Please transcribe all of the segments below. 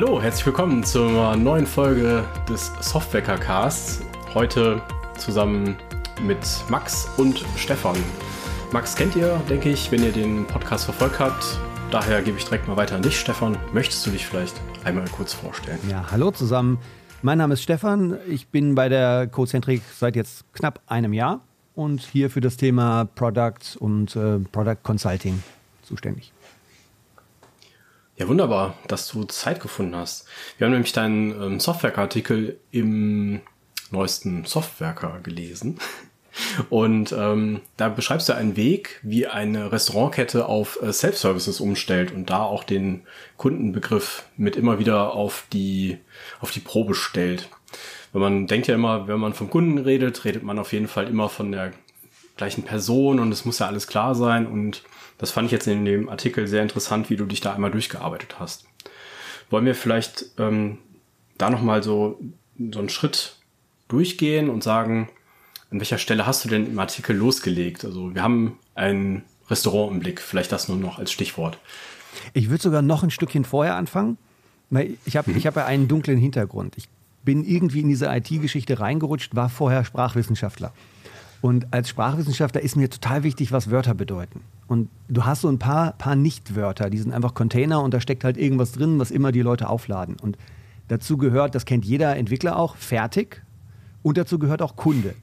Hallo, herzlich willkommen zur neuen Folge des Softwaker Casts. Heute zusammen mit Max und Stefan. Max kennt ihr, denke ich, wenn ihr den Podcast verfolgt habt. Daher gebe ich direkt mal weiter an dich, Stefan. Möchtest du dich vielleicht einmal kurz vorstellen? Ja, hallo zusammen. Mein Name ist Stefan. Ich bin bei der Cocentric seit jetzt knapp einem Jahr und hier für das Thema Product und äh, Product Consulting zuständig. Ja, wunderbar, dass du Zeit gefunden hast. Wir haben nämlich deinen ähm, Softwareartikel im neuesten Softwerker gelesen. Und ähm, da beschreibst du einen Weg, wie eine Restaurantkette auf äh, Self-Services umstellt und da auch den Kundenbegriff mit immer wieder auf die, auf die Probe stellt. Wenn man denkt ja immer, wenn man vom Kunden redet, redet man auf jeden Fall immer von der gleichen Person und es muss ja alles klar sein und das fand ich jetzt in dem Artikel sehr interessant, wie du dich da einmal durchgearbeitet hast. Wollen wir vielleicht ähm, da nochmal so, so einen Schritt durchgehen und sagen, an welcher Stelle hast du denn im Artikel losgelegt? Also wir haben ein Restaurant im Blick, vielleicht das nur noch als Stichwort. Ich würde sogar noch ein Stückchen vorher anfangen. Ich habe mhm. ich hab ja einen dunklen Hintergrund. Ich bin irgendwie in diese IT-Geschichte reingerutscht, war vorher Sprachwissenschaftler. Und als Sprachwissenschaftler ist mir total wichtig, was Wörter bedeuten. Und du hast so ein paar, paar Nicht-Wörter, die sind einfach Container und da steckt halt irgendwas drin, was immer die Leute aufladen. Und dazu gehört, das kennt jeder Entwickler auch, fertig. Und dazu gehört auch Kunde.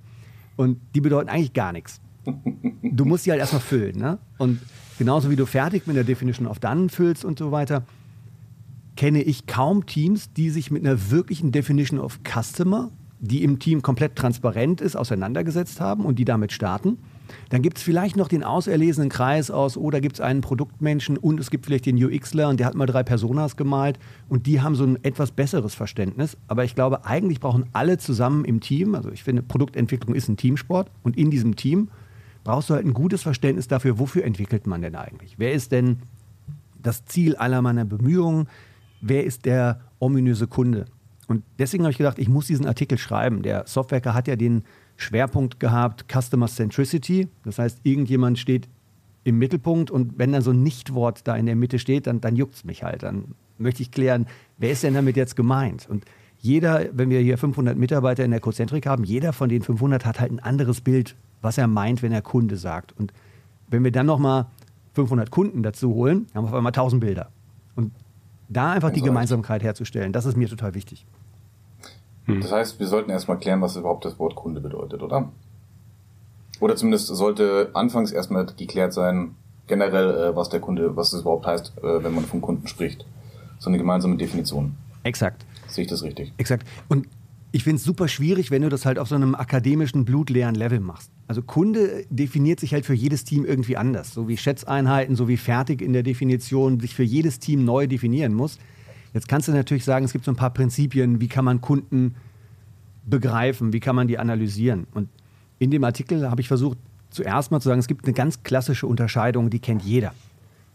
Und die bedeuten eigentlich gar nichts. Du musst sie halt erstmal füllen. Ne? Und genauso wie du fertig mit der Definition of Done füllst und so weiter, kenne ich kaum Teams, die sich mit einer wirklichen Definition of Customer die im Team komplett transparent ist, auseinandergesetzt haben und die damit starten. Dann gibt es vielleicht noch den auserlesenen Kreis aus, oh, gibt es einen Produktmenschen und es gibt vielleicht den UXler und der hat mal drei Personas gemalt und die haben so ein etwas besseres Verständnis. Aber ich glaube, eigentlich brauchen alle zusammen im Team, also ich finde, Produktentwicklung ist ein Teamsport und in diesem Team brauchst du halt ein gutes Verständnis dafür, wofür entwickelt man denn eigentlich? Wer ist denn das Ziel aller meiner Bemühungen? Wer ist der ominöse Kunde? Und deswegen habe ich gedacht, ich muss diesen Artikel schreiben. Der Softwaker hat ja den Schwerpunkt gehabt, Customer Centricity. Das heißt, irgendjemand steht im Mittelpunkt und wenn dann so ein Nichtwort da in der Mitte steht, dann, dann juckt es mich halt. Dann möchte ich klären, wer ist denn damit jetzt gemeint? Und jeder, wenn wir hier 500 Mitarbeiter in der Cozentrik haben, jeder von den 500 hat halt ein anderes Bild, was er meint, wenn er Kunde sagt. Und wenn wir dann nochmal 500 Kunden dazu holen, haben wir auf einmal 1000 Bilder. Und da einfach die Gemeinsamkeit herzustellen, das ist mir total wichtig. Hm. Das heißt, wir sollten erstmal klären, was überhaupt das Wort Kunde bedeutet, oder? Oder zumindest sollte anfangs erstmal geklärt sein, generell, äh, was der Kunde, was das überhaupt heißt, äh, wenn man vom Kunden spricht. So eine gemeinsame Definition. Exakt. Sehe ich das richtig? Exakt. Und ich finde es super schwierig, wenn du das halt auf so einem akademischen, blutleeren Level machst. Also Kunde definiert sich halt für jedes Team irgendwie anders. So wie Schätzeinheiten, so wie fertig in der Definition sich für jedes Team neu definieren muss. Jetzt kannst du natürlich sagen, es gibt so ein paar Prinzipien, wie kann man Kunden begreifen, wie kann man die analysieren. Und in dem Artikel habe ich versucht, zuerst mal zu sagen, es gibt eine ganz klassische Unterscheidung, die kennt jeder.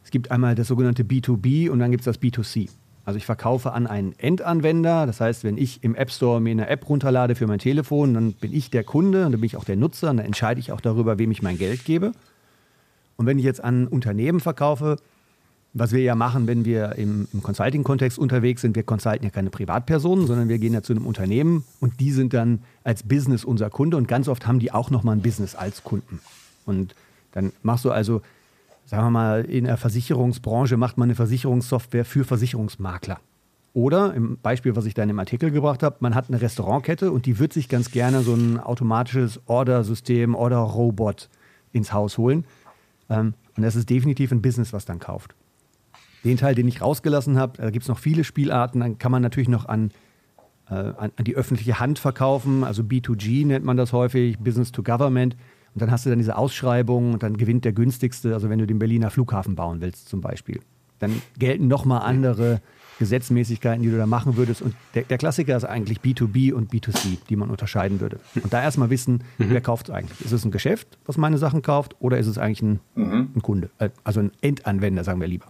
Es gibt einmal das sogenannte B2B und dann gibt es das B2C. Also ich verkaufe an einen Endanwender. Das heißt, wenn ich im App Store mir eine App runterlade für mein Telefon, dann bin ich der Kunde und dann bin ich auch der Nutzer und dann entscheide ich auch darüber, wem ich mein Geld gebe. Und wenn ich jetzt an Unternehmen verkaufe, was wir ja machen, wenn wir im, im Consulting-Kontext unterwegs sind, wir consulten ja keine Privatpersonen, sondern wir gehen ja zu einem Unternehmen und die sind dann als Business unser Kunde und ganz oft haben die auch nochmal ein Business als Kunden. Und dann machst du also sagen wir mal, in der Versicherungsbranche macht man eine Versicherungssoftware für Versicherungsmakler. Oder im Beispiel, was ich da in dem Artikel gebracht habe, man hat eine Restaurantkette und die wird sich ganz gerne so ein automatisches Order-System, Order-Robot ins Haus holen. Ähm, und das ist definitiv ein Business, was dann kauft. Den Teil, den ich rausgelassen habe, da gibt es noch viele Spielarten, dann kann man natürlich noch an, äh, an, an die öffentliche Hand verkaufen, also B2G nennt man das häufig, Business to Government. Und dann hast du dann diese Ausschreibung und dann gewinnt der günstigste, also wenn du den Berliner Flughafen bauen willst zum Beispiel. Dann gelten nochmal andere Gesetzmäßigkeiten, die du da machen würdest. Und der, der, Klassiker ist eigentlich B2B und B2C, die man unterscheiden würde. Und da erstmal wissen, mhm. wer kauft es eigentlich? Ist es ein Geschäft, was meine Sachen kauft, oder ist es eigentlich ein, mhm. ein Kunde? Äh, also ein Endanwender, sagen wir lieber.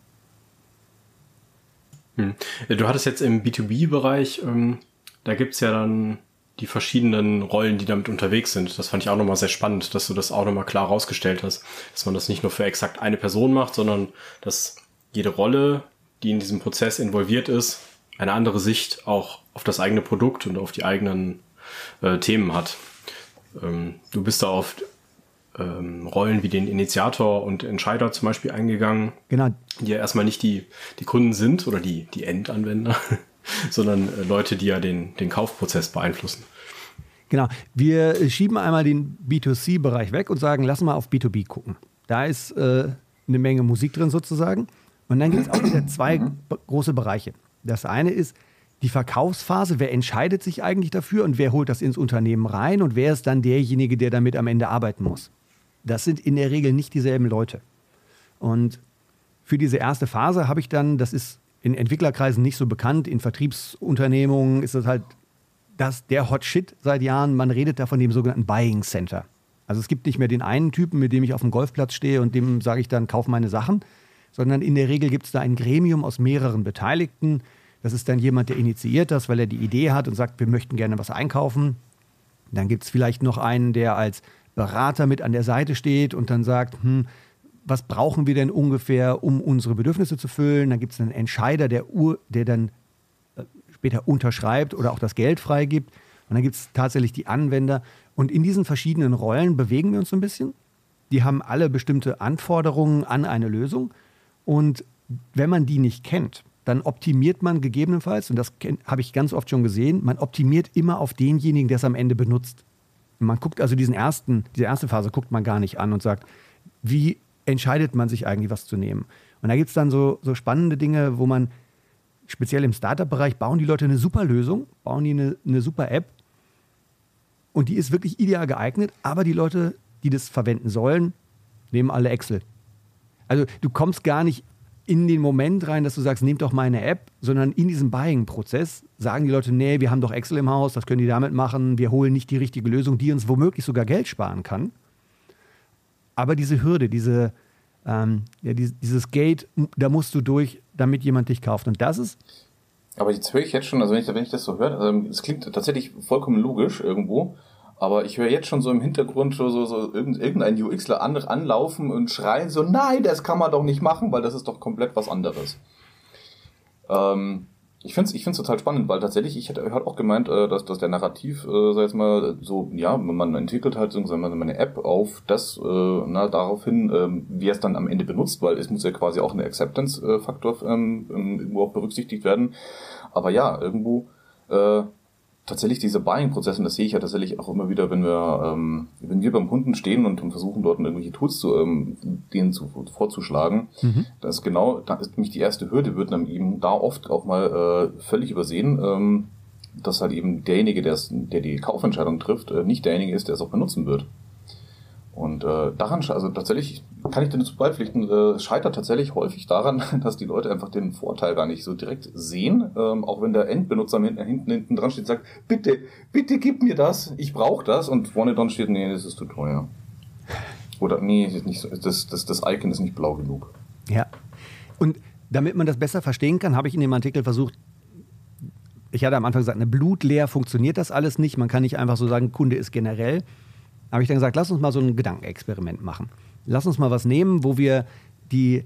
Hm. Du hattest jetzt im B2B-Bereich, ähm, da gibt es ja dann die verschiedenen Rollen, die damit unterwegs sind. Das fand ich auch nochmal sehr spannend, dass du das auch nochmal klar rausgestellt hast, dass man das nicht nur für exakt eine Person macht, sondern dass jede Rolle, die in diesem Prozess involviert ist, eine andere Sicht auch auf das eigene Produkt und auf die eigenen äh, Themen hat. Ähm, du bist da auf ähm, Rollen wie den Initiator und Entscheider zum Beispiel eingegangen. Genau. Die ja erstmal nicht die, die Kunden sind oder die, die Endanwender, sondern äh, Leute, die ja den, den Kaufprozess beeinflussen. Genau. Wir schieben einmal den B2C-Bereich weg und sagen, lass mal auf B2B gucken. Da ist äh, eine Menge Musik drin sozusagen. Und dann gibt es auch wieder zwei große Bereiche. Das eine ist die Verkaufsphase. Wer entscheidet sich eigentlich dafür und wer holt das ins Unternehmen rein und wer ist dann derjenige, der damit am Ende arbeiten muss? Das sind in der Regel nicht dieselben Leute. Und für diese erste Phase habe ich dann, das ist in Entwicklerkreisen nicht so bekannt, in Vertriebsunternehmungen ist das halt das, der Hot Shit seit Jahren. Man redet da von dem sogenannten Buying Center. Also es gibt nicht mehr den einen Typen, mit dem ich auf dem Golfplatz stehe und dem sage ich dann, kauf meine Sachen, sondern in der Regel gibt es da ein Gremium aus mehreren Beteiligten. Das ist dann jemand, der initiiert das, weil er die Idee hat und sagt, wir möchten gerne was einkaufen. Dann gibt es vielleicht noch einen, der als Berater mit an der Seite steht und dann sagt, hm, was brauchen wir denn ungefähr, um unsere Bedürfnisse zu füllen? Dann gibt es einen Entscheider, der, der dann äh, später unterschreibt oder auch das Geld freigibt. Und dann gibt es tatsächlich die Anwender. Und in diesen verschiedenen Rollen bewegen wir uns so ein bisschen. Die haben alle bestimmte Anforderungen an eine Lösung. Und wenn man die nicht kennt, dann optimiert man gegebenenfalls, und das habe ich ganz oft schon gesehen, man optimiert immer auf denjenigen, der es am Ende benutzt. Man guckt also diesen ersten, diese erste Phase guckt man gar nicht an und sagt, wie entscheidet man sich eigentlich, was zu nehmen? Und da gibt es dann so, so spannende Dinge, wo man speziell im Startup-Bereich bauen die Leute eine super Lösung, bauen die eine, eine super App und die ist wirklich ideal geeignet, aber die Leute, die das verwenden sollen, nehmen alle Excel. Also du kommst gar nicht in den Moment rein, dass du sagst, nehmt doch meine App, sondern in diesem Buying-Prozess sagen die Leute, nee, wir haben doch Excel im Haus, das können die damit machen, wir holen nicht die richtige Lösung, die uns womöglich sogar Geld sparen kann. Aber diese Hürde, diese, ähm, ja, dieses Gate, da musst du durch, damit jemand dich kauft. Und das ist. Aber jetzt höre ich jetzt schon, also wenn ich, wenn ich das so höre, ähm, es klingt tatsächlich vollkommen logisch irgendwo. Aber ich höre jetzt schon so im Hintergrund so, so, so irgendein UXler an, anlaufen und schreien so, nein, das kann man doch nicht machen, weil das ist doch komplett was anderes. Ähm, ich finde es ich find's total spannend, weil tatsächlich, ich hätte auch gemeint, äh, dass, dass der Narrativ, äh, sag jetzt mal, so, ja, man entwickelt halt so eine App auf das, äh, na, daraufhin, äh, wie es dann am Ende benutzt, weil es muss ja quasi auch eine Acceptance-Faktor ähm, irgendwo auch berücksichtigt werden. Aber ja, irgendwo äh, tatsächlich diese Buying-Prozesse, und das sehe ich ja tatsächlich auch immer wieder, wenn wir, ähm, wenn wir beim Kunden stehen und versuchen dort irgendwelche Tools zu, ähm, denen zu, vorzuschlagen, mhm. das ist genau, da ist nämlich die erste Hürde, wird dann eben da oft auch mal äh, völlig übersehen, ähm, dass halt eben derjenige, der die Kaufentscheidung trifft, äh, nicht derjenige ist, der es auch benutzen wird. Und äh, daran, also tatsächlich kann ich dir dazu beipflichten, äh, scheitert tatsächlich häufig daran, dass die Leute einfach den Vorteil gar nicht so direkt sehen, ähm, auch wenn der Endbenutzer hinten, hinten, hinten dran steht und sagt, bitte, bitte gib mir das, ich brauche das und vorne dran steht, nee, das ist zu teuer. Oder nee, das, nicht so, das, das, das Icon ist nicht blau genug. Ja. Und damit man das besser verstehen kann, habe ich in dem Artikel versucht, ich hatte am Anfang gesagt, eine blutleer funktioniert das alles nicht. Man kann nicht einfach so sagen, Kunde ist generell habe ich dann gesagt, lass uns mal so ein Gedankenexperiment machen. Lass uns mal was nehmen, wo wir die,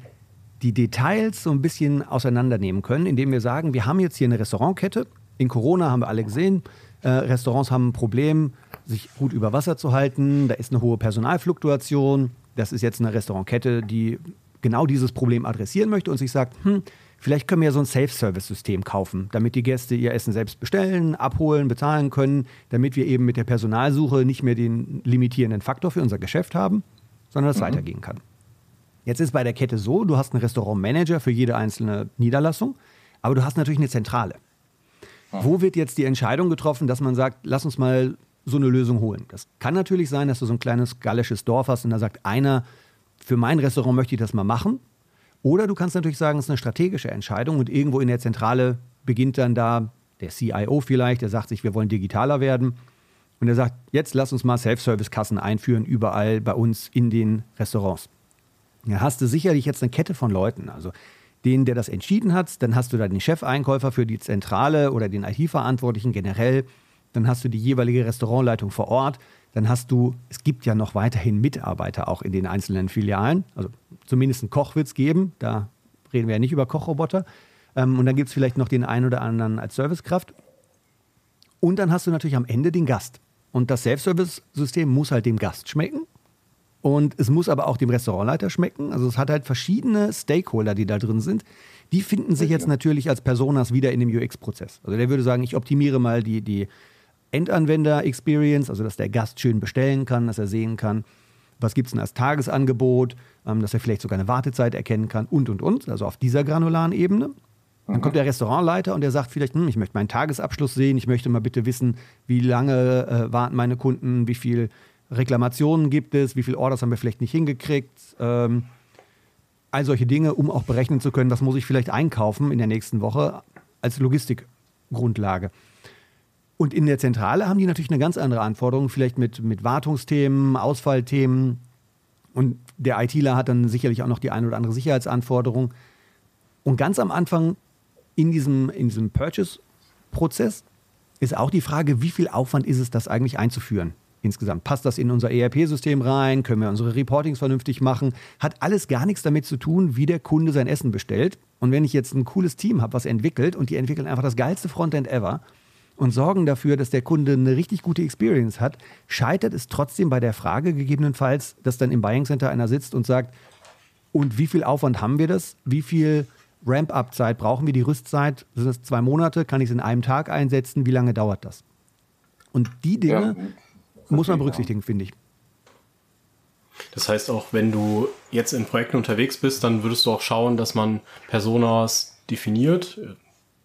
die Details so ein bisschen auseinandernehmen können, indem wir sagen, wir haben jetzt hier eine Restaurantkette. In Corona haben wir alle gesehen, äh, Restaurants haben ein Problem, sich gut über Wasser zu halten. Da ist eine hohe Personalfluktuation. Das ist jetzt eine Restaurantkette, die genau dieses Problem adressieren möchte und sich sagt, hm, Vielleicht können wir ja so ein Self-Service-System kaufen, damit die Gäste ihr Essen selbst bestellen, abholen, bezahlen können, damit wir eben mit der Personalsuche nicht mehr den limitierenden Faktor für unser Geschäft haben, sondern es mhm. weitergehen kann. Jetzt ist bei der Kette so, du hast einen Restaurantmanager für jede einzelne Niederlassung, aber du hast natürlich eine Zentrale. Mhm. Wo wird jetzt die Entscheidung getroffen, dass man sagt, lass uns mal so eine Lösung holen? Das kann natürlich sein, dass du so ein kleines gallisches Dorf hast und da sagt einer, für mein Restaurant möchte ich das mal machen. Oder du kannst natürlich sagen, es ist eine strategische Entscheidung und irgendwo in der Zentrale beginnt dann da der CIO vielleicht, der sagt sich, wir wollen digitaler werden. Und er sagt, jetzt lass uns mal Self-Service-Kassen einführen, überall bei uns in den Restaurants. Da hast du sicherlich jetzt eine Kette von Leuten. Also den, der das entschieden hat, dann hast du da den Chefeinkäufer für die Zentrale oder den IT-Verantwortlichen generell, dann hast du die jeweilige Restaurantleitung vor Ort, dann hast du, es gibt ja noch weiterhin Mitarbeiter auch in den einzelnen Filialen, also zumindest einen Koch wird es geben, da reden wir ja nicht über Kochroboter, Ähm, und dann gibt es vielleicht noch den einen oder anderen als Servicekraft. Und dann hast du natürlich am Ende den Gast. Und das Self-Service-System muss halt dem Gast schmecken. Und es muss aber auch dem Restaurantleiter schmecken. Also es hat halt verschiedene Stakeholder, die da drin sind. Die finden sich jetzt natürlich als Personas wieder in dem UX-Prozess. Also der würde sagen, ich optimiere mal die, die Endanwender-Experience, also dass der Gast schön bestellen kann, dass er sehen kann, was gibt es denn als Tagesangebot, ähm, dass er vielleicht sogar eine Wartezeit erkennen kann und, und, und. Also auf dieser granularen Ebene. Dann kommt der Restaurantleiter und der sagt vielleicht, hm, ich möchte meinen Tagesabschluss sehen, ich möchte mal bitte wissen, wie lange äh, warten meine Kunden, wie viel Reklamationen gibt es, wie viele Orders haben wir vielleicht nicht hingekriegt. Ähm, all solche Dinge, um auch berechnen zu können, was muss ich vielleicht einkaufen in der nächsten Woche als Logistikgrundlage. Und in der Zentrale haben die natürlich eine ganz andere Anforderung, vielleicht mit, mit Wartungsthemen, Ausfallthemen. Und der ITler hat dann sicherlich auch noch die eine oder andere Sicherheitsanforderung. Und ganz am Anfang in diesem, in diesem Purchase-Prozess ist auch die Frage, wie viel Aufwand ist es, das eigentlich einzuführen? insgesamt. Passt das in unser ERP-System rein? Können wir unsere Reportings vernünftig machen? Hat alles gar nichts damit zu tun, wie der Kunde sein Essen bestellt. Und wenn ich jetzt ein cooles Team habe, was entwickelt und die entwickeln einfach das geilste Frontend ever und sorgen dafür, dass der Kunde eine richtig gute Experience hat, scheitert es trotzdem bei der Frage gegebenenfalls, dass dann im Buying Center einer sitzt und sagt, und wie viel Aufwand haben wir das? Wie viel Ramp-up-Zeit brauchen wir? Die Rüstzeit, sind das zwei Monate? Kann ich es in einem Tag einsetzen? Wie lange dauert das? Und die Dinge, ja muss man berücksichtigen, finde ich. Das heißt auch, wenn du jetzt in Projekten unterwegs bist, dann würdest du auch schauen, dass man Personas definiert,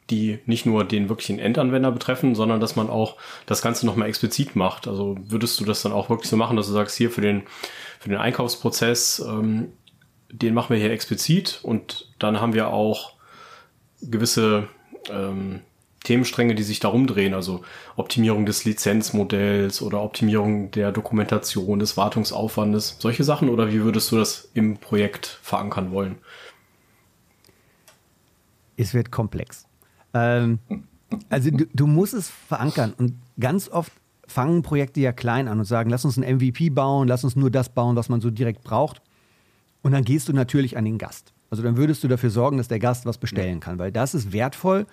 die nicht nur den wirklichen Endanwender betreffen, sondern dass man auch das Ganze nochmal explizit macht. Also würdest du das dann auch wirklich so machen, dass du sagst, hier für den, für den Einkaufsprozess, ähm, den machen wir hier explizit und dann haben wir auch gewisse ähm, Themenstränge, die sich darum drehen, also Optimierung des Lizenzmodells oder Optimierung der Dokumentation, des Wartungsaufwandes, solche Sachen oder wie würdest du das im Projekt verankern wollen? Es wird komplex. Ähm, also du, du musst es verankern und ganz oft fangen Projekte ja klein an und sagen, lass uns ein MVP bauen, lass uns nur das bauen, was man so direkt braucht. Und dann gehst du natürlich an den Gast. Also dann würdest du dafür sorgen, dass der Gast was bestellen kann, weil das ist wertvoll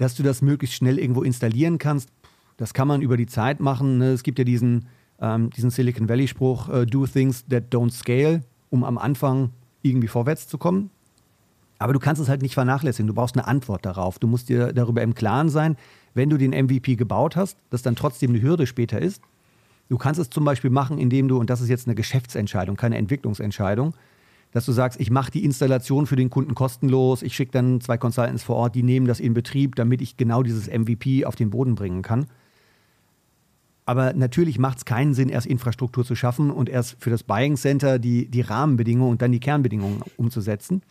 dass du das möglichst schnell irgendwo installieren kannst. Das kann man über die Zeit machen. Ne? Es gibt ja diesen, ähm, diesen Silicon Valley-Spruch, uh, do things that don't scale, um am Anfang irgendwie vorwärts zu kommen. Aber du kannst es halt nicht vernachlässigen. Du brauchst eine Antwort darauf. Du musst dir darüber im Klaren sein, wenn du den MVP gebaut hast, dass dann trotzdem eine Hürde später ist. Du kannst es zum Beispiel machen, indem du, und das ist jetzt eine Geschäftsentscheidung, keine Entwicklungsentscheidung, dass du sagst, ich mache die Installation für den Kunden kostenlos, ich schicke dann zwei Consultants vor Ort, die nehmen das in Betrieb, damit ich genau dieses MVP auf den Boden bringen kann. Aber natürlich macht es keinen Sinn, erst Infrastruktur zu schaffen und erst für das Buying Center die, die Rahmenbedingungen und dann die Kernbedingungen umzusetzen.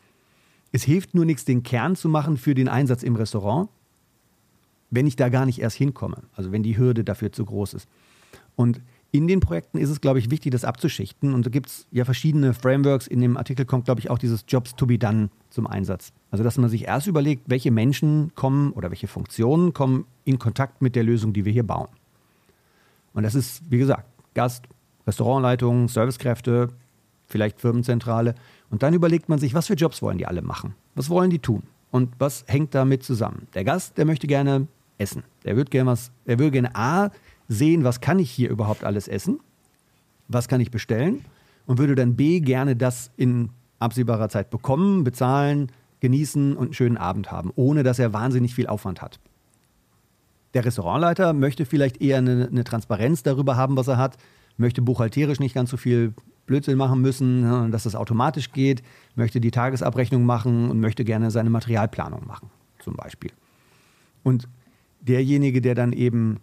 Es hilft nur nichts, den Kern zu machen für den Einsatz im Restaurant, wenn ich da gar nicht erst hinkomme. Also wenn die Hürde dafür zu groß ist. Und in den Projekten ist es, glaube ich, wichtig, das abzuschichten. Und da gibt es ja verschiedene Frameworks. In dem Artikel kommt, glaube ich, auch dieses Jobs to be done zum Einsatz. Also, dass man sich erst überlegt, welche Menschen kommen oder welche Funktionen kommen in Kontakt mit der Lösung, die wir hier bauen. Und das ist, wie gesagt, Gast, Restaurantleitung, Servicekräfte, vielleicht Firmenzentrale. Und dann überlegt man sich, was für Jobs wollen die alle machen? Was wollen die tun? Und was hängt damit zusammen? Der Gast, der möchte gerne essen. Der würde gerne was, er würde gerne A, sehen, was kann ich hier überhaupt alles essen, was kann ich bestellen und würde dann B gerne das in absehbarer Zeit bekommen, bezahlen, genießen und einen schönen Abend haben, ohne dass er wahnsinnig viel Aufwand hat. Der Restaurantleiter möchte vielleicht eher eine, eine Transparenz darüber haben, was er hat, möchte buchhalterisch nicht ganz so viel Blödsinn machen müssen, ne, dass das automatisch geht, möchte die Tagesabrechnung machen und möchte gerne seine Materialplanung machen, zum Beispiel. Und derjenige, der dann eben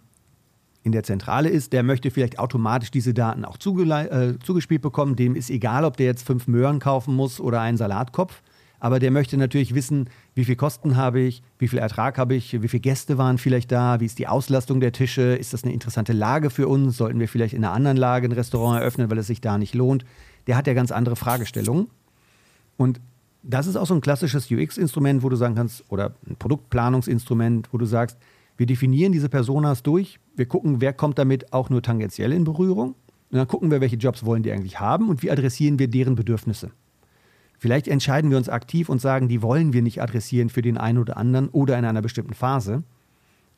in der Zentrale ist, der möchte vielleicht automatisch diese Daten auch äh, zugespielt bekommen. Dem ist egal, ob der jetzt fünf Möhren kaufen muss oder einen Salatkopf. Aber der möchte natürlich wissen, wie viel Kosten habe ich, wie viel Ertrag habe ich, wie viele Gäste waren vielleicht da, wie ist die Auslastung der Tische, ist das eine interessante Lage für uns, sollten wir vielleicht in einer anderen Lage ein Restaurant eröffnen, weil es sich da nicht lohnt. Der hat ja ganz andere Fragestellungen. Und das ist auch so ein klassisches UX-Instrument, wo du sagen kannst, oder ein Produktplanungsinstrument, wo du sagst, wir definieren diese Personas durch, wir gucken, wer kommt damit auch nur tangentiell in Berührung. Und dann gucken wir, welche Jobs wollen die eigentlich haben und wie adressieren wir deren Bedürfnisse. Vielleicht entscheiden wir uns aktiv und sagen, die wollen wir nicht adressieren für den einen oder anderen oder in einer bestimmten Phase.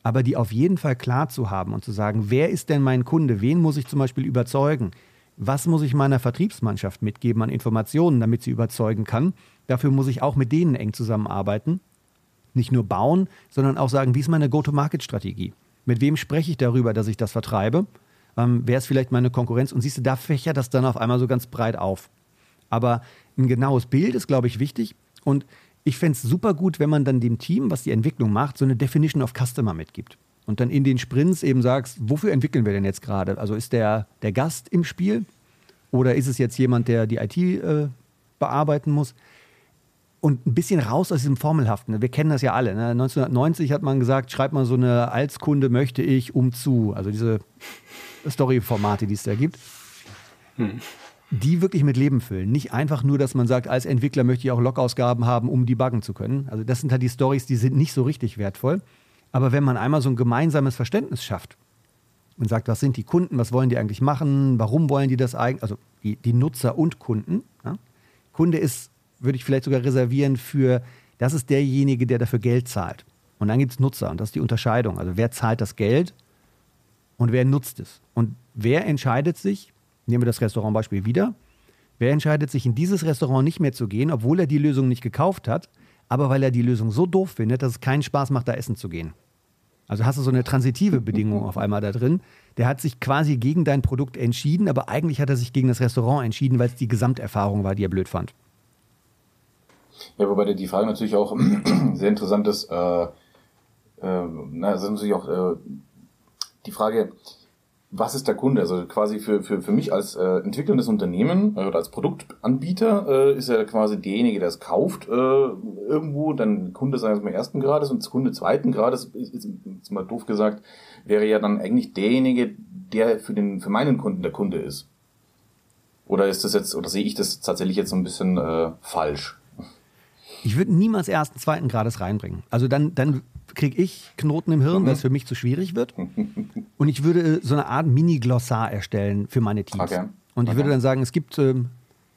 Aber die auf jeden Fall klar zu haben und zu sagen, wer ist denn mein Kunde? Wen muss ich zum Beispiel überzeugen? Was muss ich meiner Vertriebsmannschaft mitgeben an Informationen, damit sie überzeugen kann? Dafür muss ich auch mit denen eng zusammenarbeiten. Nicht nur bauen, sondern auch sagen, wie ist meine Go-to-Market-Strategie? Mit wem spreche ich darüber, dass ich das vertreibe? Ähm, wer ist vielleicht meine Konkurrenz? Und siehst du, da fächert das dann auf einmal so ganz breit auf. Aber ein genaues Bild ist, glaube ich, wichtig. Und ich fände es super gut, wenn man dann dem Team, was die Entwicklung macht, so eine Definition of Customer mitgibt. Und dann in den Sprints eben sagst, wofür entwickeln wir denn jetzt gerade? Also ist der, der Gast im Spiel oder ist es jetzt jemand, der die IT äh, bearbeiten muss? Und ein bisschen raus aus diesem Formelhaften. Wir kennen das ja alle. Ne? 1990 hat man gesagt, schreibt mal so eine als Kunde möchte ich um zu. Also diese Story-Formate, die es da gibt. Hm die wirklich mit Leben füllen. Nicht einfach nur, dass man sagt, als Entwickler möchte ich auch Log-Ausgaben haben, um debuggen zu können. Also das sind halt die Stories, die sind nicht so richtig wertvoll. Aber wenn man einmal so ein gemeinsames Verständnis schafft und sagt, was sind die Kunden, was wollen die eigentlich machen, warum wollen die das eigentlich, also die, die Nutzer und Kunden. Ja? Kunde ist, würde ich vielleicht sogar reservieren für, das ist derjenige, der dafür Geld zahlt. Und dann gibt es Nutzer und das ist die Unterscheidung. Also wer zahlt das Geld und wer nutzt es? Und wer entscheidet sich, Nehmen wir das Restaurantbeispiel wieder. Wer entscheidet sich in dieses Restaurant nicht mehr zu gehen, obwohl er die Lösung nicht gekauft hat, aber weil er die Lösung so doof findet, dass es keinen Spaß macht, da essen zu gehen? Also hast du so eine transitive Bedingung auf einmal da drin. Der hat sich quasi gegen dein Produkt entschieden, aber eigentlich hat er sich gegen das Restaurant entschieden, weil es die Gesamterfahrung war, die er blöd fand. Ja, wobei die Frage natürlich auch sehr interessant ist. Äh, äh, na, das ist natürlich auch äh, die Frage, was ist der Kunde? Also quasi für, für, für mich als äh, entwickelndes Unternehmen äh, oder als Produktanbieter äh, ist er quasi derjenige, der es kauft äh, irgendwo, dann Kunde sei es mal ersten Grades und Kunde zweiten Grades, ist, ist, ist mal doof gesagt, wäre ja dann eigentlich derjenige, der für den für meinen Kunden der Kunde ist. Oder ist das jetzt, oder sehe ich das tatsächlich jetzt so ein bisschen äh, falsch? Ich würde niemals ersten, zweiten Grades reinbringen. Also dann, dann kriege ich Knoten im Hirn, mhm. weil es für mich zu schwierig wird. Und ich würde so eine Art Mini-Glossar erstellen für meine Teams. Okay. Und ich okay. würde dann sagen, es gibt, ähm,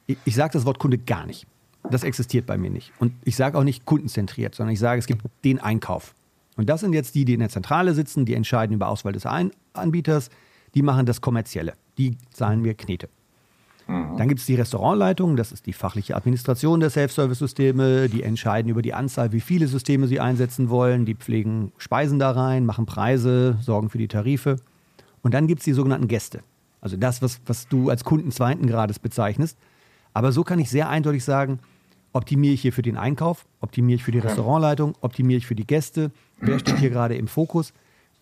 ich, ich sage das Wort Kunde gar nicht. Das existiert bei mir nicht. Und ich sage auch nicht kundenzentriert, sondern ich sage, es gibt den Einkauf. Und das sind jetzt die, die in der Zentrale sitzen, die entscheiden über Auswahl des Anbieters, die machen das Kommerzielle. Die zahlen mir Knete. Mhm. Dann gibt es die Restaurantleitung, das ist die fachliche Administration der Self-Service-Systeme, die entscheiden über die Anzahl, wie viele Systeme sie einsetzen wollen, die pflegen Speisen da rein, machen Preise, sorgen für die Tarife. Und dann gibt es die sogenannten Gäste. Also das, was, was du als Kunden zweiten Grades bezeichnest. Aber so kann ich sehr eindeutig sagen, optimiere ich hier für den Einkauf, optimiere ich für die Restaurantleitung, optimiere ich für die Gäste, wer steht hier gerade im Fokus.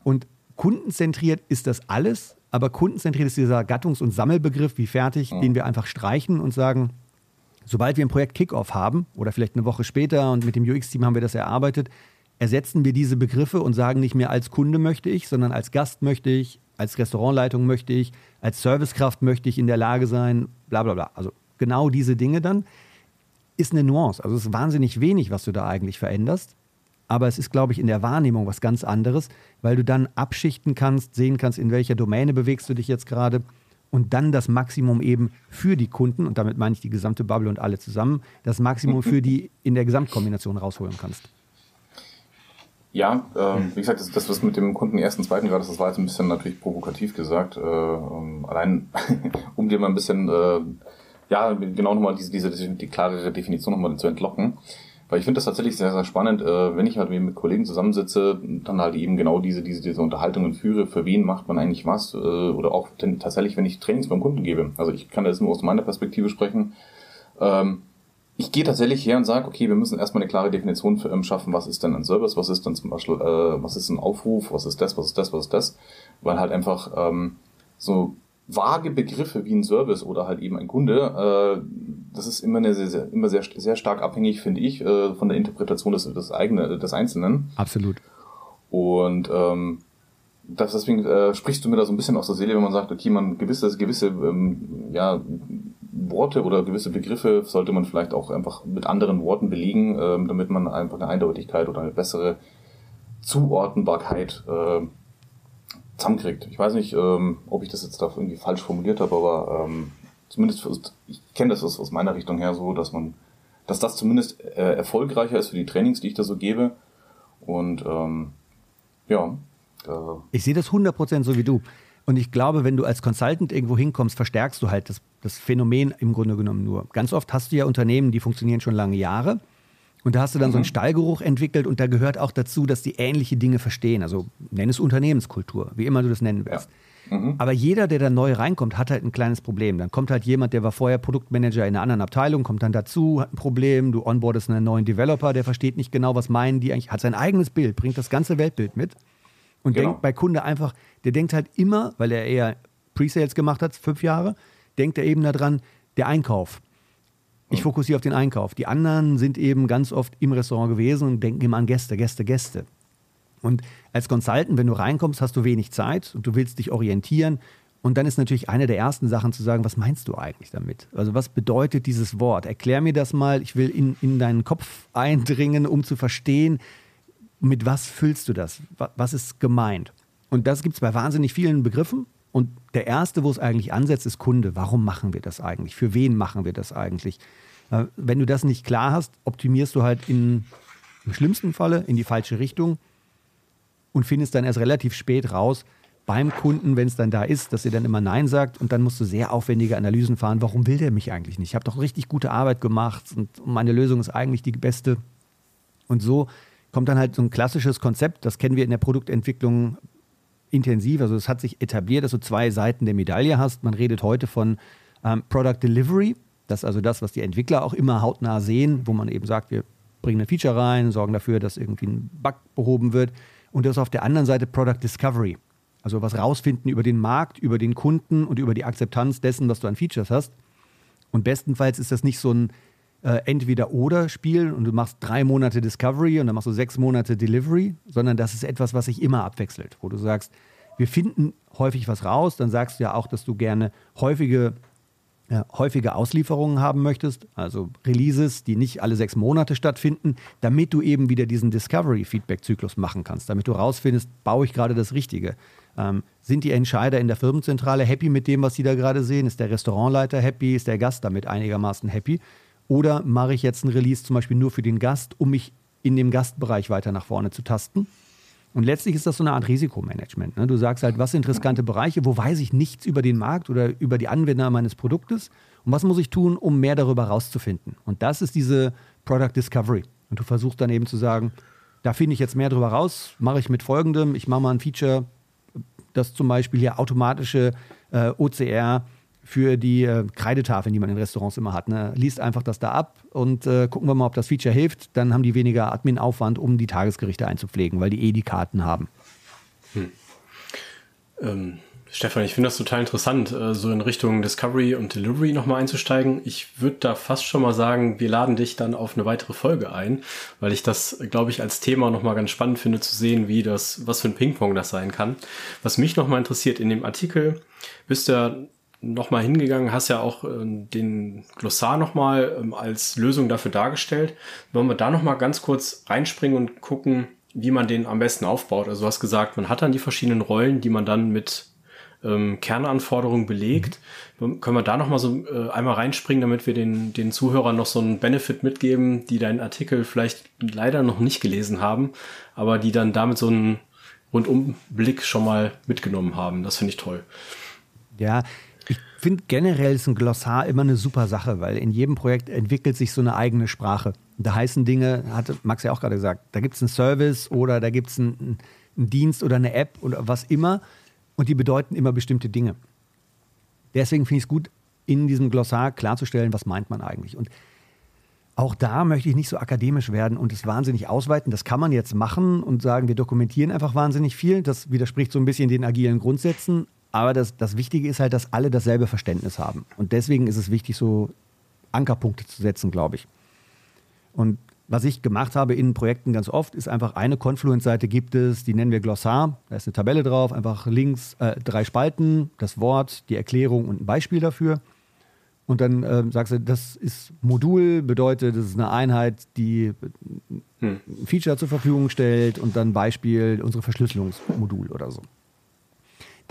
Und kundenzentriert ist das alles, aber kundenzentriert ist dieser Gattungs- und Sammelbegriff wie fertig, mhm. den wir einfach streichen und sagen, sobald wir ein Projekt Kickoff haben oder vielleicht eine Woche später und mit dem UX-Team haben wir das erarbeitet, ersetzen wir diese Begriffe und sagen nicht mehr als Kunde möchte ich, sondern als Gast möchte ich, als Restaurantleitung möchte ich, als Servicekraft möchte ich in der Lage sein, bla bla bla. Also genau diese Dinge dann ist eine Nuance. Also es ist wahnsinnig wenig, was du da eigentlich veränderst aber es ist, glaube ich, in der Wahrnehmung was ganz anderes, weil du dann abschichten kannst, sehen kannst, in welcher Domäne bewegst du dich jetzt gerade und dann das Maximum eben für die Kunden, und damit meine ich die gesamte Bubble und alle zusammen, das Maximum für die in der Gesamtkombination rausholen kannst. Ja, ähm, wie gesagt, das, das, was mit dem Kunden ersten, zweiten Grades, das war jetzt ein bisschen natürlich provokativ gesagt. Äh, ähm, allein, um dir mal ein bisschen, äh, ja, genau nochmal diese, diese, die klarere Definition nochmal zu entlocken. Weil ich finde das tatsächlich sehr, sehr spannend, äh, wenn ich halt mit Kollegen zusammensitze, dann halt eben genau diese, diese, diese Unterhaltungen führe, für wen macht man eigentlich was, äh, oder auch denn tatsächlich, wenn ich Trainings beim Kunden gebe. Also ich kann das nur aus meiner Perspektive sprechen. Ähm, ich gehe tatsächlich her und sage, okay, wir müssen erstmal eine klare Definition für, ähm, schaffen, was ist denn ein Service, was ist dann zum Beispiel, äh, was ist ein Aufruf, was ist das, was ist das, was ist das, weil halt einfach ähm, so vage Begriffe wie ein Service oder halt eben ein Kunde, äh, das ist immer, eine sehr, sehr, immer sehr, sehr stark abhängig, finde ich, äh, von der Interpretation des, des, eigenen, des Einzelnen. Absolut. Und ähm, das, deswegen äh, sprichst du mir da so ein bisschen aus der Seele, wenn man sagt, okay, man gewisse, gewisse ähm, ja, Worte oder gewisse Begriffe sollte man vielleicht auch einfach mit anderen Worten belegen, ähm, damit man einfach eine Eindeutigkeit oder eine bessere Zuordnbarkeit äh, zusammenkriegt. Ich weiß nicht, ähm, ob ich das jetzt da irgendwie falsch formuliert habe, aber ähm, zumindest für, ich kenne das aus, aus meiner Richtung her so, dass man dass das zumindest äh, erfolgreicher ist für die Trainings, die ich da so gebe. Und ähm, ja. Äh, ich sehe das 100% so wie du. Und ich glaube, wenn du als Consultant irgendwo hinkommst, verstärkst du halt das, das Phänomen im Grunde genommen nur. Ganz oft hast du ja Unternehmen, die funktionieren schon lange Jahre. Und da hast du dann mhm. so einen mhm. Stallgeruch entwickelt und da gehört auch dazu, dass die ähnliche Dinge verstehen. Also nenn es Unternehmenskultur, wie immer du das nennen willst. Ja. Mhm. Aber jeder, der da neu reinkommt, hat halt ein kleines Problem. Dann kommt halt jemand, der war vorher Produktmanager in einer anderen Abteilung, kommt dann dazu, hat ein Problem. Du onboardest einen neuen Developer, der versteht nicht genau, was meinen die eigentlich, hat sein eigenes Bild, bringt das ganze Weltbild mit und genau. denkt bei Kunde einfach, der denkt halt immer, weil er eher Pre-Sales gemacht hat, fünf Jahre, denkt er eben daran, der Einkauf. Ich fokussiere auf den Einkauf. Die anderen sind eben ganz oft im Restaurant gewesen und denken immer an Gäste, Gäste, Gäste. Und als Consultant, wenn du reinkommst, hast du wenig Zeit und du willst dich orientieren. Und dann ist natürlich eine der ersten Sachen zu sagen, was meinst du eigentlich damit? Also was bedeutet dieses Wort? Erklär mir das mal. Ich will in, in deinen Kopf eindringen, um zu verstehen, mit was füllst du das? Was ist gemeint? Und das gibt es bei wahnsinnig vielen Begriffen. Und der erste, wo es eigentlich ansetzt, ist Kunde. Warum machen wir das eigentlich? Für wen machen wir das eigentlich? Äh, wenn du das nicht klar hast, optimierst du halt in, im schlimmsten Falle in die falsche Richtung und findest dann erst relativ spät raus beim Kunden, wenn es dann da ist, dass er dann immer Nein sagt und dann musst du sehr aufwendige Analysen fahren. Warum will der mich eigentlich nicht? Ich habe doch richtig gute Arbeit gemacht und meine Lösung ist eigentlich die beste. Und so kommt dann halt so ein klassisches Konzept, das kennen wir in der Produktentwicklung intensiv. Also es hat sich etabliert, dass du zwei Seiten der Medaille hast. Man redet heute von ähm, Product Delivery. Das ist also das, was die Entwickler auch immer hautnah sehen, wo man eben sagt, wir bringen ein Feature rein, sorgen dafür, dass irgendwie ein Bug behoben wird. Und das ist auf der anderen Seite Product Discovery. Also was rausfinden über den Markt, über den Kunden und über die Akzeptanz dessen, was du an Features hast. Und bestenfalls ist das nicht so ein äh, Entweder-Oder-Spiel und du machst drei Monate Discovery und dann machst du sechs Monate Delivery, sondern das ist etwas, was sich immer abwechselt, wo du sagst, wir finden häufig was raus, dann sagst du ja auch, dass du gerne häufige äh, häufige Auslieferungen haben möchtest, also Releases, die nicht alle sechs Monate stattfinden, damit du eben wieder diesen Discovery-Feedback-Zyklus machen kannst, damit du rausfindest, baue ich gerade das Richtige. Ähm, sind die Entscheider in der Firmenzentrale happy mit dem, was sie da gerade sehen? Ist der Restaurantleiter happy? Ist der Gast damit einigermaßen happy? Oder mache ich jetzt ein Release zum Beispiel nur für den Gast, um mich in dem Gastbereich weiter nach vorne zu tasten? Und letztlich ist das so eine Art Risikomanagement. Ne? Du sagst halt, was sind riskante Bereiche, wo weiß ich nichts über den Markt oder über die Anwender meines Produktes und was muss ich tun, um mehr darüber rauszufinden. Und das ist diese Product Discovery. Und du versuchst dann eben zu sagen, da finde ich jetzt mehr darüber raus, mache ich mit folgendem, ich mache mal ein Feature, das zum Beispiel hier automatische äh, OCR für die äh, Kreidetafeln, die man in Restaurants immer hat. Ne? Liest einfach das da ab und äh, gucken wir mal, ob das Feature hilft. Dann haben die weniger Admin-Aufwand, um die Tagesgerichte einzupflegen, weil die eh die Karten haben. Hm. Ähm, Stefan, ich finde das total interessant, äh, so in Richtung Discovery und Delivery nochmal einzusteigen. Ich würde da fast schon mal sagen, wir laden dich dann auf eine weitere Folge ein, weil ich das, glaube ich, als Thema nochmal ganz spannend finde zu sehen, wie das, was für ein Ping-Pong das sein kann. Was mich nochmal interessiert, in dem Artikel bist du ja nochmal hingegangen, hast ja auch äh, den Glossar nochmal ähm, als Lösung dafür dargestellt. Wollen wir da nochmal ganz kurz reinspringen und gucken, wie man den am besten aufbaut? Also du hast gesagt, man hat dann die verschiedenen Rollen, die man dann mit ähm, Kernanforderungen belegt. Mhm. Können wir da nochmal so äh, einmal reinspringen, damit wir den, den Zuhörern noch so einen Benefit mitgeben, die deinen Artikel vielleicht leider noch nicht gelesen haben, aber die dann damit so einen Rundumblick schon mal mitgenommen haben. Das finde ich toll. Ja, finde generell ist ein Glossar immer eine super Sache, weil in jedem Projekt entwickelt sich so eine eigene Sprache. Da heißen Dinge, hat Max ja auch gerade gesagt, da gibt es einen Service oder da gibt es einen, einen Dienst oder eine App oder was immer und die bedeuten immer bestimmte Dinge. Deswegen finde ich es gut, in diesem Glossar klarzustellen, was meint man eigentlich. Und auch da möchte ich nicht so akademisch werden und es wahnsinnig ausweiten. Das kann man jetzt machen und sagen, wir dokumentieren einfach wahnsinnig viel. Das widerspricht so ein bisschen den agilen Grundsätzen. Aber das, das Wichtige ist halt, dass alle dasselbe Verständnis haben. Und deswegen ist es wichtig, so Ankerpunkte zu setzen, glaube ich. Und was ich gemacht habe in Projekten ganz oft, ist einfach eine Confluence-Seite gibt es, die nennen wir Glossar. Da ist eine Tabelle drauf, einfach links äh, drei Spalten, das Wort, die Erklärung und ein Beispiel dafür. Und dann äh, sagst du, das ist Modul, bedeutet, das ist eine Einheit, die hm. ein Feature zur Verfügung stellt und dann Beispiel, unsere Verschlüsselungsmodul oder so.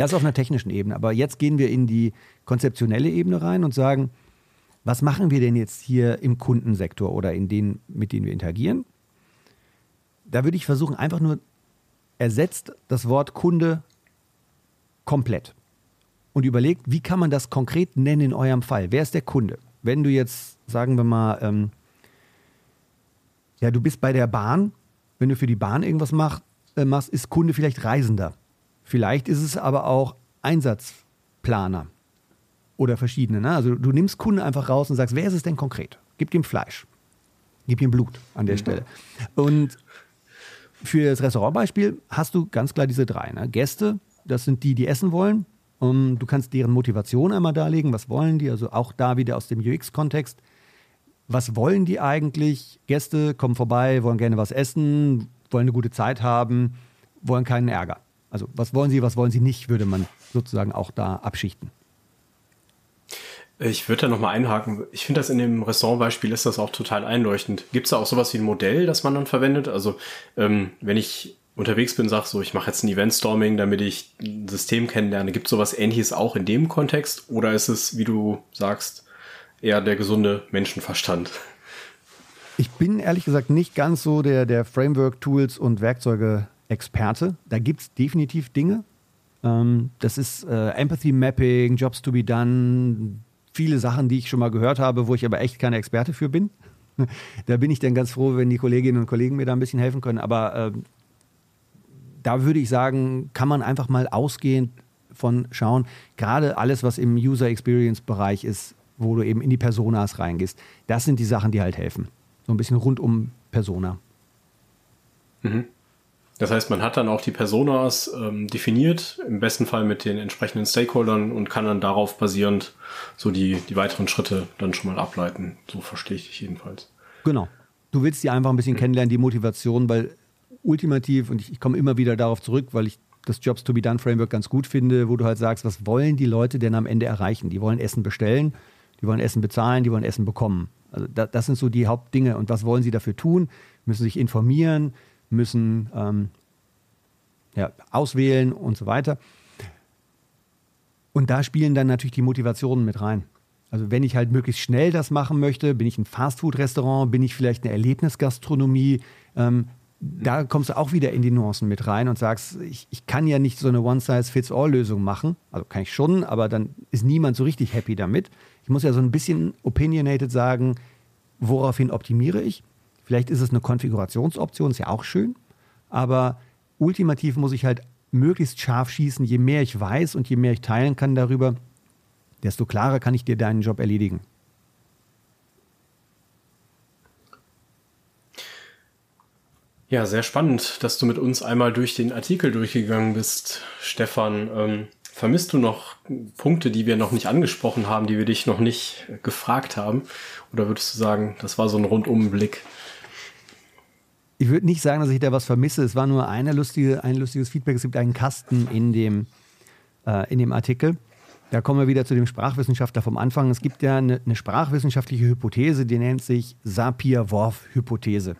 Das auf einer technischen Ebene. Aber jetzt gehen wir in die konzeptionelle Ebene rein und sagen, was machen wir denn jetzt hier im Kundensektor oder in denen, mit denen wir interagieren? Da würde ich versuchen, einfach nur ersetzt das Wort Kunde komplett und überlegt, wie kann man das konkret nennen in eurem Fall? Wer ist der Kunde? Wenn du jetzt, sagen wir mal, ähm, ja, du bist bei der Bahn, wenn du für die Bahn irgendwas mach, äh, machst, ist Kunde vielleicht Reisender. Vielleicht ist es aber auch Einsatzplaner oder verschiedene. Ne? Also du nimmst Kunde einfach raus und sagst, wer ist es denn konkret? Gib ihm Fleisch, gib ihm Blut an der mhm. Stelle. Und für das Restaurantbeispiel hast du ganz klar diese drei. Ne? Gäste, das sind die, die essen wollen. Um, du kannst deren Motivation einmal darlegen. Was wollen die? Also auch da wieder aus dem UX-Kontext. Was wollen die eigentlich? Gäste kommen vorbei, wollen gerne was essen, wollen eine gute Zeit haben, wollen keinen Ärger. Also was wollen sie, was wollen sie nicht, würde man sozusagen auch da abschichten. Ich würde da nochmal einhaken. Ich finde das in dem Restaurantbeispiel ist das auch total einleuchtend. Gibt es da auch sowas wie ein Modell, das man dann verwendet? Also ähm, wenn ich unterwegs bin, sag so, ich mache jetzt ein Event-Storming, damit ich ein System kennenlerne. Gibt es sowas ähnliches auch in dem Kontext? Oder ist es, wie du sagst, eher der gesunde Menschenverstand? Ich bin ehrlich gesagt nicht ganz so der, der Framework-Tools und Werkzeuge-Experte. Da gibt es definitiv Dinge. Ähm, das ist äh, Empathy Mapping, Jobs to be done, viele Sachen, die ich schon mal gehört habe, wo ich aber echt keine Experte für bin. Da bin ich dann ganz froh, wenn die Kolleginnen und Kollegen mir da ein bisschen helfen können. Aber äh, da würde ich sagen, kann man einfach mal ausgehend von schauen, gerade alles, was im User Experience Bereich ist, wo du eben in die Personas reingehst, das sind die Sachen, die halt helfen. So ein bisschen rund um Persona. Mhm. Das heißt, man hat dann auch die Personas ähm, definiert, im besten Fall mit den entsprechenden Stakeholdern und kann dann darauf basierend so die, die weiteren Schritte dann schon mal ableiten. So verstehe ich dich jedenfalls. Genau. Du willst die einfach ein bisschen mhm. kennenlernen, die Motivation, weil ultimativ, und ich, ich komme immer wieder darauf zurück, weil ich das Jobs to be done Framework ganz gut finde, wo du halt sagst, was wollen die Leute denn am Ende erreichen? Die wollen Essen bestellen, die wollen Essen bezahlen, die wollen Essen bekommen. Also da, das sind so die Hauptdinge. Und was wollen sie dafür tun? Müssen sich informieren, müssen ähm, ja, auswählen und so weiter. Und da spielen dann natürlich die Motivationen mit rein. Also wenn ich halt möglichst schnell das machen möchte, bin ich ein Fastfood-Restaurant, bin ich vielleicht eine Erlebnisgastronomie, ähm, da kommst du auch wieder in die Nuancen mit rein und sagst, ich, ich kann ja nicht so eine One-Size-Fits-All-Lösung machen. Also kann ich schon, aber dann ist niemand so richtig happy damit. Ich muss ja so ein bisschen opinionated sagen, woraufhin optimiere ich. Vielleicht ist es eine Konfigurationsoption, ist ja auch schön, aber ultimativ muss ich halt möglichst scharf schießen. Je mehr ich weiß und je mehr ich teilen kann darüber, desto klarer kann ich dir deinen Job erledigen. Ja, sehr spannend, dass du mit uns einmal durch den Artikel durchgegangen bist, Stefan. Ähm, vermisst du noch Punkte, die wir noch nicht angesprochen haben, die wir dich noch nicht gefragt haben? Oder würdest du sagen, das war so ein Rundumblick? Ich würde nicht sagen, dass ich da was vermisse. Es war nur eine lustige, ein lustiges Feedback. Es gibt einen Kasten in dem, äh, in dem Artikel. Da kommen wir wieder zu dem Sprachwissenschaftler vom Anfang. Es gibt ja eine, eine sprachwissenschaftliche Hypothese, die nennt sich Sapir-Whorf-Hypothese.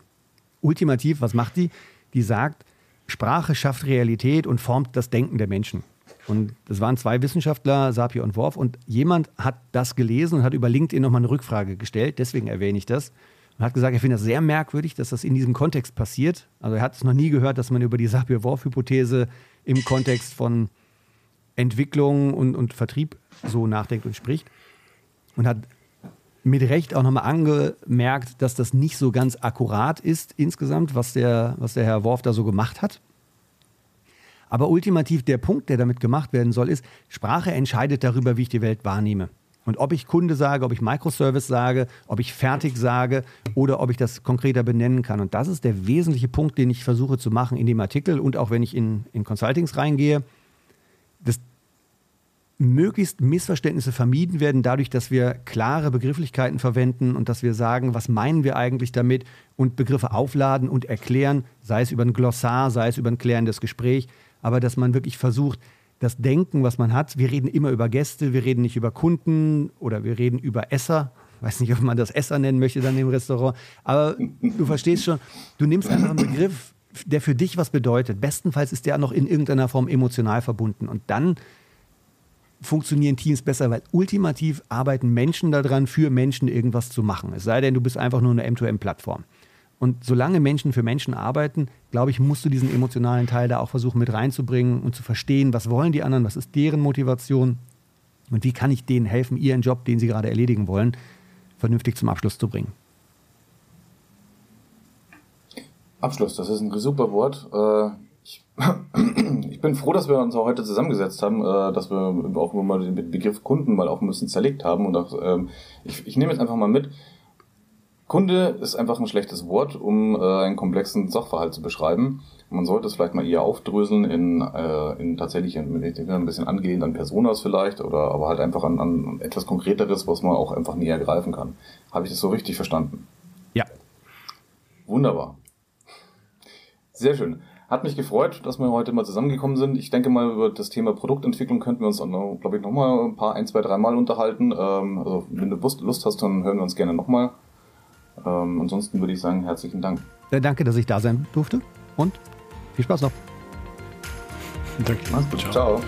Ultimativ, was macht die? Die sagt, Sprache schafft Realität und formt das Denken der Menschen. Und das waren zwei Wissenschaftler, Sapir und Worf, und jemand hat das gelesen und hat über LinkedIn nochmal eine Rückfrage gestellt, deswegen erwähne ich das und hat gesagt, er findet das sehr merkwürdig, dass das in diesem Kontext passiert. Also er hat es noch nie gehört, dass man über die Sapir-Whorf-Hypothese im Kontext von Entwicklung und, und Vertrieb so nachdenkt und spricht. Und hat mit Recht auch nochmal angemerkt, dass das nicht so ganz akkurat ist insgesamt, was der, was der Herr Worf da so gemacht hat. Aber ultimativ der Punkt, der damit gemacht werden soll, ist, Sprache entscheidet darüber, wie ich die Welt wahrnehme. Und ob ich Kunde sage, ob ich Microservice sage, ob ich fertig sage oder ob ich das konkreter benennen kann. Und das ist der wesentliche Punkt, den ich versuche zu machen in dem Artikel und auch wenn ich in, in Consultings reingehe, dass möglichst Missverständnisse vermieden werden, dadurch, dass wir klare Begrifflichkeiten verwenden und dass wir sagen, was meinen wir eigentlich damit und Begriffe aufladen und erklären, sei es über ein Glossar, sei es über ein klärendes Gespräch, aber dass man wirklich versucht, das Denken, was man hat. Wir reden immer über Gäste, wir reden nicht über Kunden oder wir reden über Esser. Ich weiß nicht, ob man das Esser nennen möchte dann im Restaurant. Aber du verstehst schon, du nimmst einfach einen Begriff, der für dich was bedeutet. Bestenfalls ist der noch in irgendeiner Form emotional verbunden. Und dann funktionieren Teams besser, weil ultimativ arbeiten Menschen daran, für Menschen irgendwas zu machen. Es sei denn, du bist einfach nur eine M2M-Plattform. Und solange Menschen für Menschen arbeiten, glaube ich, musst du diesen emotionalen Teil da auch versuchen mit reinzubringen und zu verstehen, was wollen die anderen, was ist deren Motivation und wie kann ich denen helfen, ihren Job, den sie gerade erledigen wollen, vernünftig zum Abschluss zu bringen. Abschluss, das ist ein super Wort. Äh, ich, bin froh, dass wir uns auch heute zusammengesetzt haben, äh, dass wir auch mal den Begriff Kunden mal auch ein bisschen zerlegt haben. Und auch, ähm, ich, ich nehme jetzt einfach mal mit, Kunde ist einfach ein schlechtes Wort, um äh, einen komplexen Sachverhalt zu beschreiben. Man sollte es vielleicht mal eher aufdröseln in, äh, in tatsächlich ein, ein bisschen angelehnt an Personas vielleicht oder aber halt einfach an, an etwas Konkreteres, was man auch einfach näher greifen kann. Habe ich das so richtig verstanden? Ja. Wunderbar. Sehr schön. Hat mich gefreut, dass wir heute mal zusammengekommen sind. Ich denke mal, über das Thema Produktentwicklung könnten wir uns, glaube ich, nochmal ein paar, ein, zwei, dreimal unterhalten. Ähm, also, wenn du Lust hast, dann hören wir uns gerne nochmal. Ähm, ansonsten würde ich sagen, herzlichen Dank. Danke, dass ich da sein durfte und viel Spaß noch. Danke. Mach's gut. Ciao. Ciao.